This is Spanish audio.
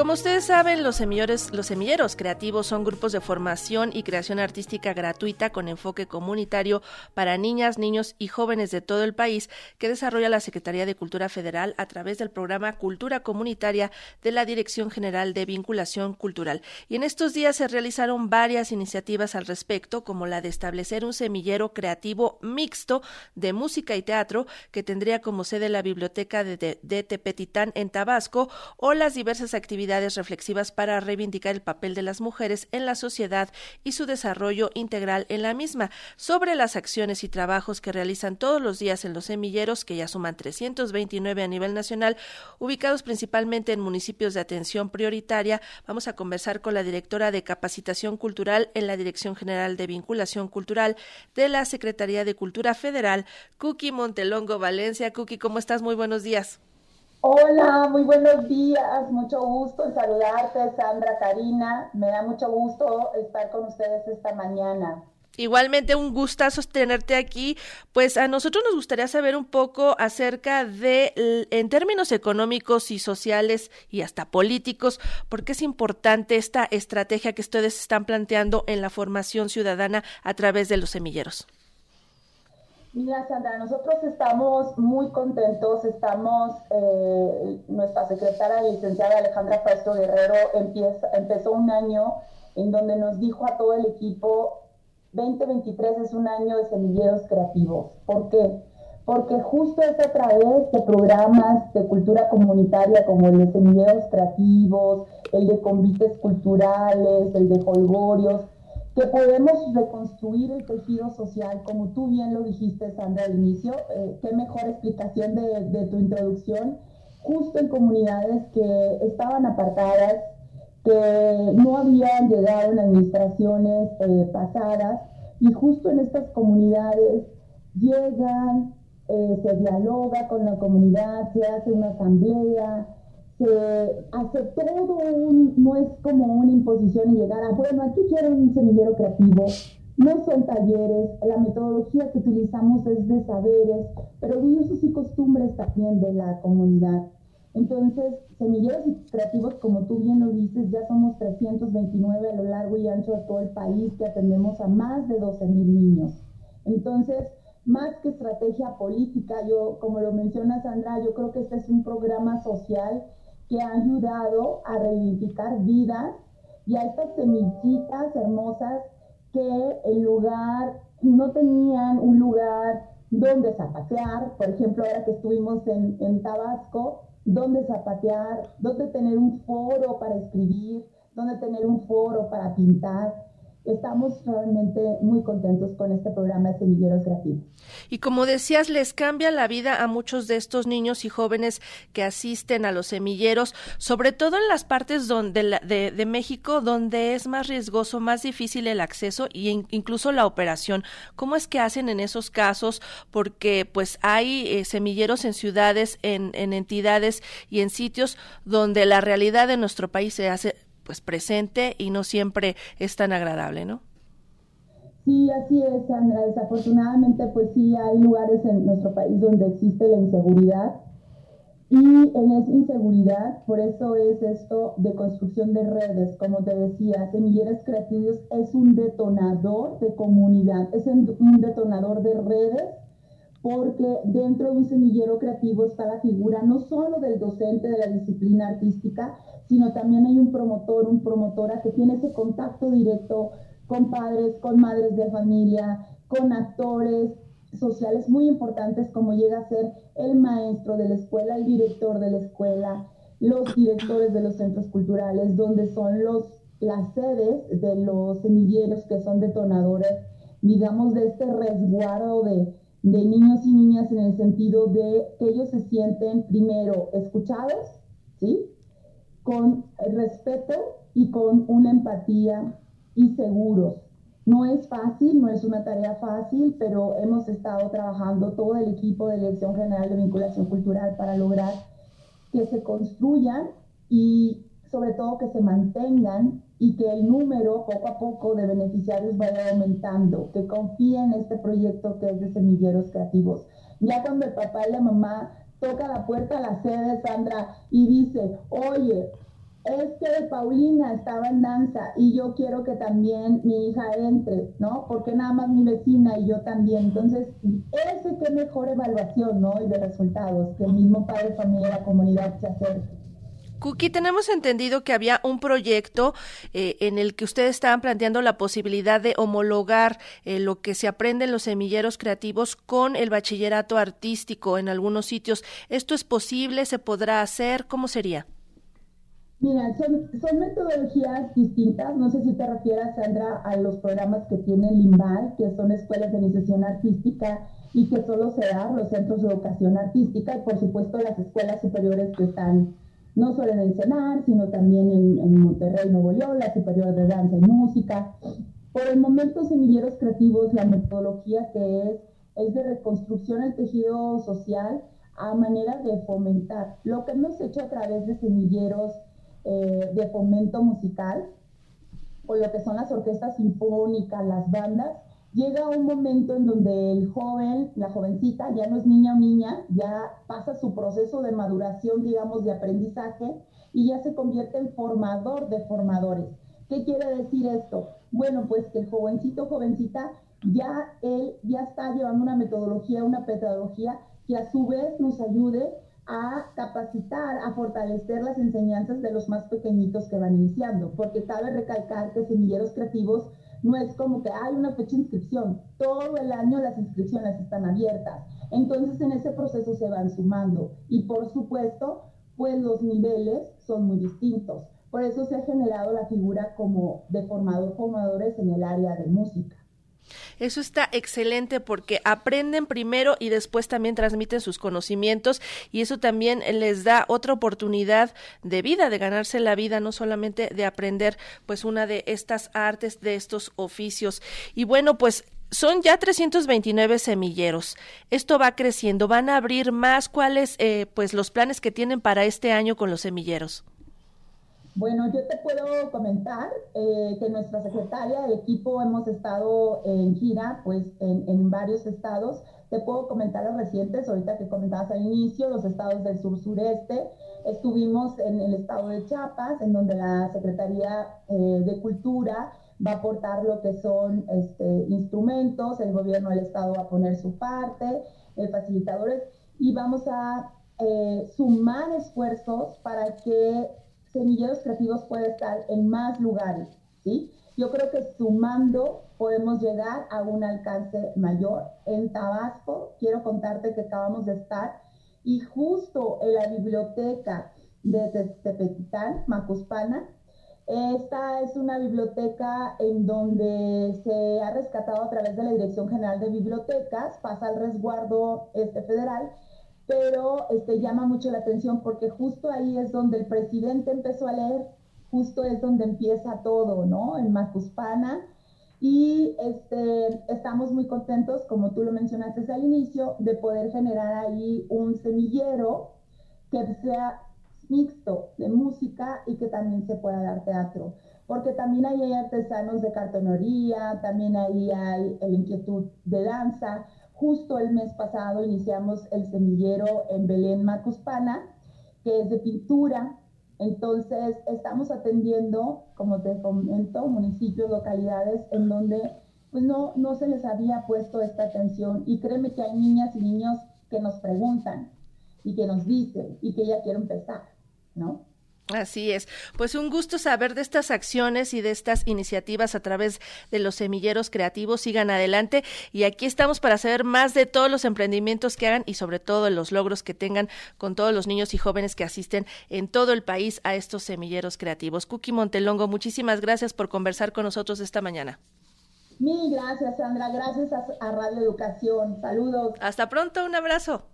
Como ustedes saben, los semilleros, creativos son grupos de formación y creación artística gratuita con enfoque comunitario para niñas, niños y jóvenes de todo el país que desarrolla la Secretaría de Cultura Federal a través del programa Cultura Comunitaria de la Dirección General de Vinculación Cultural. Y en estos días se realizaron varias iniciativas al respecto, como la de establecer un semillero creativo mixto de música y teatro que tendría como sede la Biblioteca de, de Tepetitán en Tabasco o las diversas actividades reflexivas para reivindicar el papel de las mujeres en la sociedad y su desarrollo integral en la misma, sobre las acciones y trabajos que realizan todos los días en los semilleros, que ya suman 329 a nivel nacional, ubicados principalmente en municipios de atención prioritaria. Vamos a conversar con la directora de Capacitación Cultural en la Dirección General de Vinculación Cultural de la Secretaría de Cultura Federal, Cookie Montelongo Valencia. Cookie, ¿cómo estás? Muy buenos días. Hola, muy buenos días, mucho gusto en saludarte, Sandra, Karina. Me da mucho gusto estar con ustedes esta mañana. Igualmente un gustazo tenerte aquí. Pues a nosotros nos gustaría saber un poco acerca de, en términos económicos y sociales y hasta políticos, por qué es importante esta estrategia que ustedes están planteando en la formación ciudadana a través de los semilleros. Mira, Sandra, nosotros estamos muy contentos, estamos, eh, nuestra secretaria licenciada Alejandra Fausto Guerrero empieza, empezó un año en donde nos dijo a todo el equipo, 2023 es un año de semilleros creativos. ¿Por qué? Porque justo es a través de programas de cultura comunitaria como el de semilleros creativos, el de convites culturales, el de holgorios, que podemos reconstruir el tejido social, como tú bien lo dijiste, Sandra, al inicio. Eh, qué mejor explicación de, tu introducción, justo en comunidades que estaban apartadas, que no habían llegado en administraciones eh, pasadas, y justo en estas comunidades llegan, eh, se dialoga con la comunidad, se hace una asamblea, se hace todo un, no es como una imposición y llegar a, bueno, aquí quiero un semillero creativo, no son talleres, la metodología que utilizamos es de saberes, pero de usos y costumbres también de la comunidad. Entonces, semilleros creativos, como tú bien lo dices, ya somos 329 a lo largo y ancho de todo el país que atendemos a más de 12 mil niños. Entonces, más que estrategia política, yo, como lo menciona Sandra, yo creo que este es un programa social que ha ayudado a reivindicar vidas y a estas semillitas hermosas que en lugar, no tenían un lugar donde zapatear, por ejemplo, ahora que estuvimos en, en Tabasco, donde zapatear, donde tener un foro para escribir, donde tener un foro para pintar estamos realmente muy contentos con este programa de Semilleros Creativos. Y como decías, les cambia la vida a muchos de estos niños y jóvenes que asisten a los semilleros, sobre todo en las partes donde de, México donde es más riesgoso, más difícil el acceso e incluso la operación. ¿Cómo es que hacen en esos casos? Porque pues hay eh, semilleros en ciudades, en entidades y en sitios donde la realidad de nuestro país se hace pues presente y no siempre es tan agradable, ¿no? Sí, así es, Sandra. Desafortunadamente, pues sí, hay lugares en nuestro país donde existe la inseguridad. Y en esa inseguridad, por eso es esto de construcción de redes, como te decía, Semilleros Creativos es un detonador de comunidad, es un detonador de redes porque dentro de un semillero creativo está la figura no solo del docente de la disciplina artística, sino también hay un promotor, un promotora que tiene ese contacto directo con padres, con madres de familia, con actores sociales muy importantes como llega a ser el maestro de la escuela, el director de la escuela, los directores de los centros culturales, donde son los, las sedes de los semilleros que son detonadores, digamos, de este resguardo de, de niños y niñas en el sentido de que ellos se sienten primero escuchados, ¿sí? Con respeto y con una empatía y seguros. No es fácil, no es una tarea fácil, pero hemos estado trabajando todo el equipo de Dirección General de Vinculación Cultural para lograr que se construyan y sobre todo que se mantengan y que el número poco a poco de beneficiarios vaya aumentando, que confíen en este proyecto que es de semilleros creativos. Ya cuando el papá y la mamá toca la puerta a la sede, Sandra, y dice, oye, es que Paulina estaba en danza y yo quiero que también mi hija entre, ¿no? Porque nada más mi vecina y yo también. Entonces, ese qué mejor evaluación, ¿no? Y de resultados, que el mismo padre, familia, la comunidad se acerque. Cookie, tenemos entendido que había un proyecto eh, en el que ustedes estaban planteando la posibilidad de homologar eh, lo que se aprende en los semilleros creativos con el bachillerato artístico en algunos sitios. ¿Esto es posible? ¿Se podrá hacer? ¿Cómo sería? Mira, son, son, metodologías distintas. No sé si te refieres, Sandra, a los programas que tiene Limbal, que son escuelas de iniciación artística y que solo se dan los centros de educación artística y, por supuesto, las escuelas superiores que están no solo en el sino también en, en Monterrey, Nuevo León, la Superior de Danza y Música. Por el momento, Semilleros Creativos, la metodología que es, es de reconstrucción del tejido social a manera de fomentar. Lo que hemos hecho a través de semilleros eh, de fomento musical, o lo que son las orquestas sinfónicas, las bandas, llega un momento en donde el joven, la jovencita, ya no es niña o niña, ya pasa su proceso de maduración, digamos, de aprendizaje y ya se convierte en formador de formadores. ¿Qué quiere decir esto? Bueno, pues que el jovencito, jovencita, ya él ya está llevando una metodología, una pedagogía que a su vez nos ayude a capacitar, a fortalecer las enseñanzas de los más pequeñitos que van iniciando, porque cabe recalcar que semilleros creativos no es como que hay una fecha de inscripción, todo el año las inscripciones están abiertas, entonces en ese proceso se van sumando. Y por supuesto, pues los niveles son muy distintos, por eso se ha generado la figura como de formador formadores en el área de música. Eso está excelente porque aprenden primero y después también transmiten sus conocimientos y eso también les da otra oportunidad de vida, de ganarse la vida, no solamente de aprender pues una de estas artes, de estos oficios. Y bueno, pues son ya 329 semilleros. Esto va creciendo. ¿Van a abrir más? ¿Cuáles eh, pues los planes que tienen para este año con los semilleros? Bueno, yo te puedo comentar eh, que nuestra secretaria del equipo hemos estado en gira, pues en, varios estados. Te puedo comentar los recientes, ahorita que comentabas al inicio, los estados del sur-sureste. Estuvimos en el estado de Chiapas, en donde la Secretaría eh, de Cultura va a aportar lo que son este, instrumentos, el gobierno del estado va a poner su parte, eh, facilitadores, y vamos a sumar esfuerzos para que Semilleros Creativos puede estar en más lugares, ¿sí? Yo creo que sumando podemos llegar a un alcance mayor. En Tabasco, quiero contarte que acabamos de estar y justo en la biblioteca de Tepetitán, Macuspana, esta es una biblioteca en donde se ha rescatado a través de la Dirección General de Bibliotecas, pasa al resguardo este federal pero este, llama mucho la atención porque justo ahí es donde el presidente empezó a leer, justo es donde empieza todo, ¿no? En Macuspana. Y este, estamos muy contentos, como tú lo mencionaste al inicio, de poder generar ahí un semillero que sea mixto de música y que también se pueda dar teatro. Porque también ahí hay artesanos de cartonería, también ahí hay el inquietud de danza, Justo el mes pasado iniciamos el semillero en Belén Macuspana, que es de pintura. Entonces, estamos atendiendo, como te comento, municipios, localidades en donde pues no, no se les había puesto esta atención. Y créeme que hay niñas y niños que nos preguntan y que nos dicen y que ya quiero empezar, ¿no? Así es. Pues un gusto saber de estas acciones y de estas iniciativas a través de los semilleros creativos. Sigan adelante y aquí estamos para saber más de todos los emprendimientos que hagan y sobre todo los logros que tengan con todos los niños y jóvenes que asisten en todo el país a estos semilleros creativos. Cookie Montelongo, muchísimas gracias por conversar con nosotros esta mañana. Mil gracias, Sandra. Gracias a, a Radio Educación. Saludos. Hasta pronto. Un abrazo.